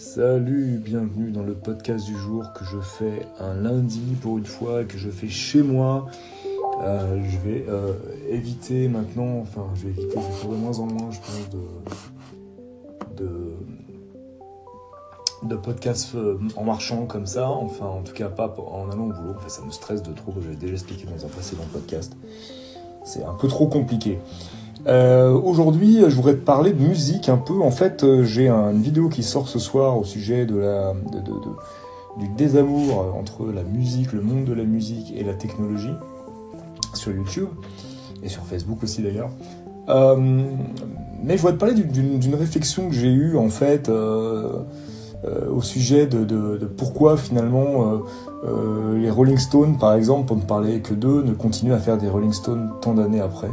Salut, bienvenue dans le podcast du jour que je fais un lundi pour une fois, que je fais chez moi. Euh, je vais euh, éviter maintenant, enfin je vais éviter, je de moins en moins je pense de, de, podcasts euh, en marchant comme ça, enfin en tout cas pas en allant au boulot, enfin, ça me stresse de trop, j'avais déjà expliqué dans un précédent podcast. C'est un peu trop compliqué. Euh, Aujourd'hui, je voudrais te parler de musique un peu. En fait, euh, j'ai une vidéo qui sort ce soir au sujet de la, de, du désamour entre la musique, le monde de la musique et la technologie sur YouTube et sur Facebook aussi d'ailleurs. Euh, mais je voudrais te parler d'une réflexion que j'ai eue en fait euh, euh, au sujet de, pourquoi finalement euh, euh, les Rolling Stones, par exemple, pour ne parler que d'eux, ne continuent à faire des Rolling Stones tant d'années après.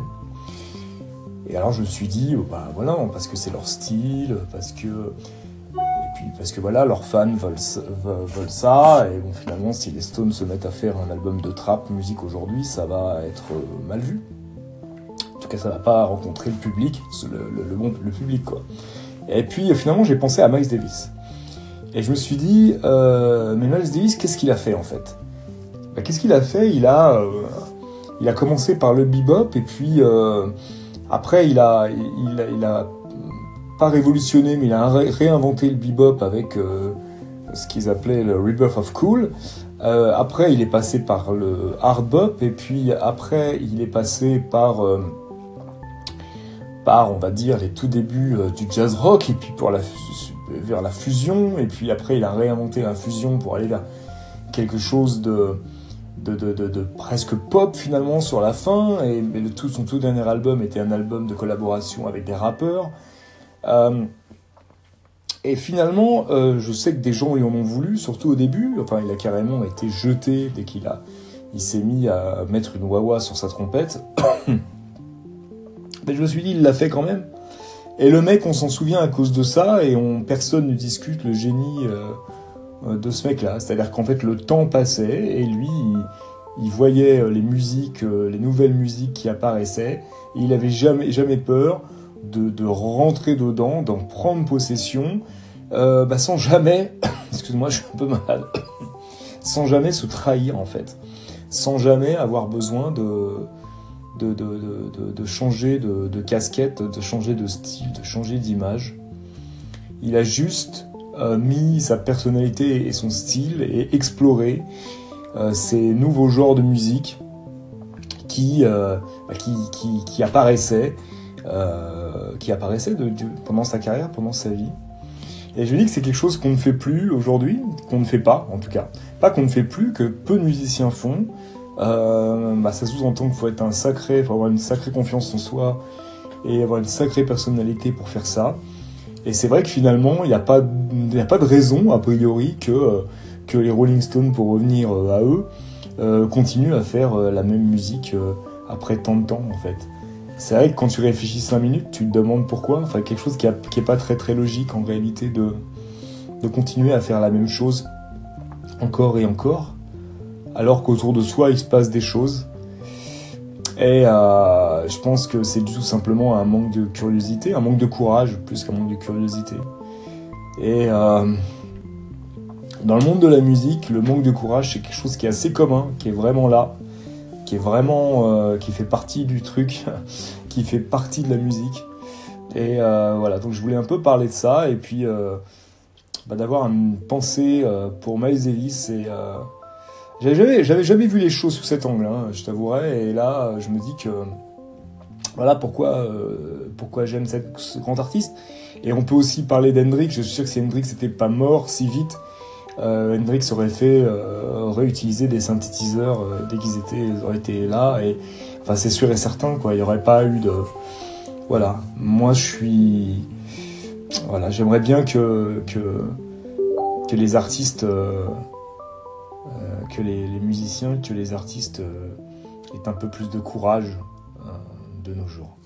Et alors je me suis dit, oh, bah voilà, parce que c'est leur style, parce que et puis parce que voilà, leurs fans veulent, ça, et bon finalement si les Stones se mettent à faire un album de trap musique aujourd'hui, ça va être euh, mal vu. En tout cas, ça va pas rencontrer le public, le, le public quoi. Et puis finalement, j'ai pensé à Miles Davis. Et je me suis dit, euh, mais Miles Davis, qu'est-ce qu'il a fait en fait? Bah, Qu'est-ce qu'il a fait? Il a, euh, il a commencé par le bebop et puis euh, après, il a, il, il a pas révolutionné, mais il a ré réinventé le bebop avec euh, ce qu'ils appelaient le rebirth of cool. Euh, après, il est passé par le hard bop, et puis après, il est passé par, euh, par, on va dire, les tout débuts du jazz rock, et puis pour la, vers la fusion, et puis après, il a réinventé la fusion pour aller vers quelque chose de de, presque pop finalement sur la fin. Et, le tout, son tout dernier album était un album de collaboration avec des rappeurs. Euh, et finalement, euh, je sais que des gens lui en ont voulu, surtout au début. Enfin, il a carrément été jeté dès qu'il a, il s'est mis à mettre une wah sur sa trompette. Mais je me suis dit, il l'a fait quand même. Et le mec, on s'en souvient à cause de ça, et on, personne ne discute le génie. Euh, de ce mec-là. C'est-à-dire qu'en fait, le temps passait et lui, il, voyait les musiques, les nouvelles musiques qui apparaissaient. Et il avait jamais, jamais peur de, de rentrer dedans, d'en prendre possession, euh, bah sans jamais, excuse-moi, je suis un peu malade, sans jamais se trahir en fait, sans jamais avoir besoin de de, de, de, changer de, casquette, de changer de style, de changer d'image. Il a juste euh, mis sa personnalité et son style et exploré euh, ces nouveaux genres de musique qui, euh, qui, qui, qui, apparaissaient, euh, qui apparaissaient pendant sa carrière, pendant sa vie. Et je dis que c'est quelque chose qu'on ne fait plus aujourd'hui, qu'on ne fait pas en tout cas. Pas qu'on ne fait plus, que peu de musiciens font. Bah, ça sous-entend qu'il faut être un sacré, faut avoir une sacrée confiance en soi et avoir une sacrée personnalité pour faire ça. Et c'est vrai que finalement, il n'y a, pas, de raison, a priori, que, euh, les Rolling Stones, pour revenir euh, à eux, euh, continuent à faire la même musique après tant de temps, en fait. C'est vrai que quand tu réfléchis 5 minutes, tu te demandes pourquoi. Enfin, quelque chose qui n'est pas très très logique en réalité de, de continuer à faire la même chose encore et encore, alors qu'autour de soi, il se passe des choses. Et euh, je pense que c'est tout simplement un manque de curiosité, un manque de courage plus qu'un manque de curiosité. Et euh, dans le monde de la musique, le manque de courage, c'est quelque chose qui est assez commun, qui est vraiment là, qui est vraiment, euh, qui fait partie du truc, qui fait partie de la musique. Et euh, voilà, donc je voulais un peu parler de ça et puis euh, bah, d'avoir une pensée pour Miles Davis et j'avais jamais, vu les choses sous cet angle, hein, je t'avouerai, et là, je me dis que voilà pourquoi, euh, pourquoi j'aime ce grand artiste. Et on peut aussi parler d'Hendrix. Je suis sûr que si Hendrix n'était pas mort si vite, euh, Hendrix aurait fait euh, réutiliser des synthétiseurs dès qu'ils étaient, auraient été là. Et enfin, c'est sûr et certain, quoi. Il n'y aurait pas eu de, voilà. Moi, je suis, voilà, j'aimerais bien que que les artistes que les, les, musiciens, que les artistes euh, aient un peu plus de courage euh, de nos jours.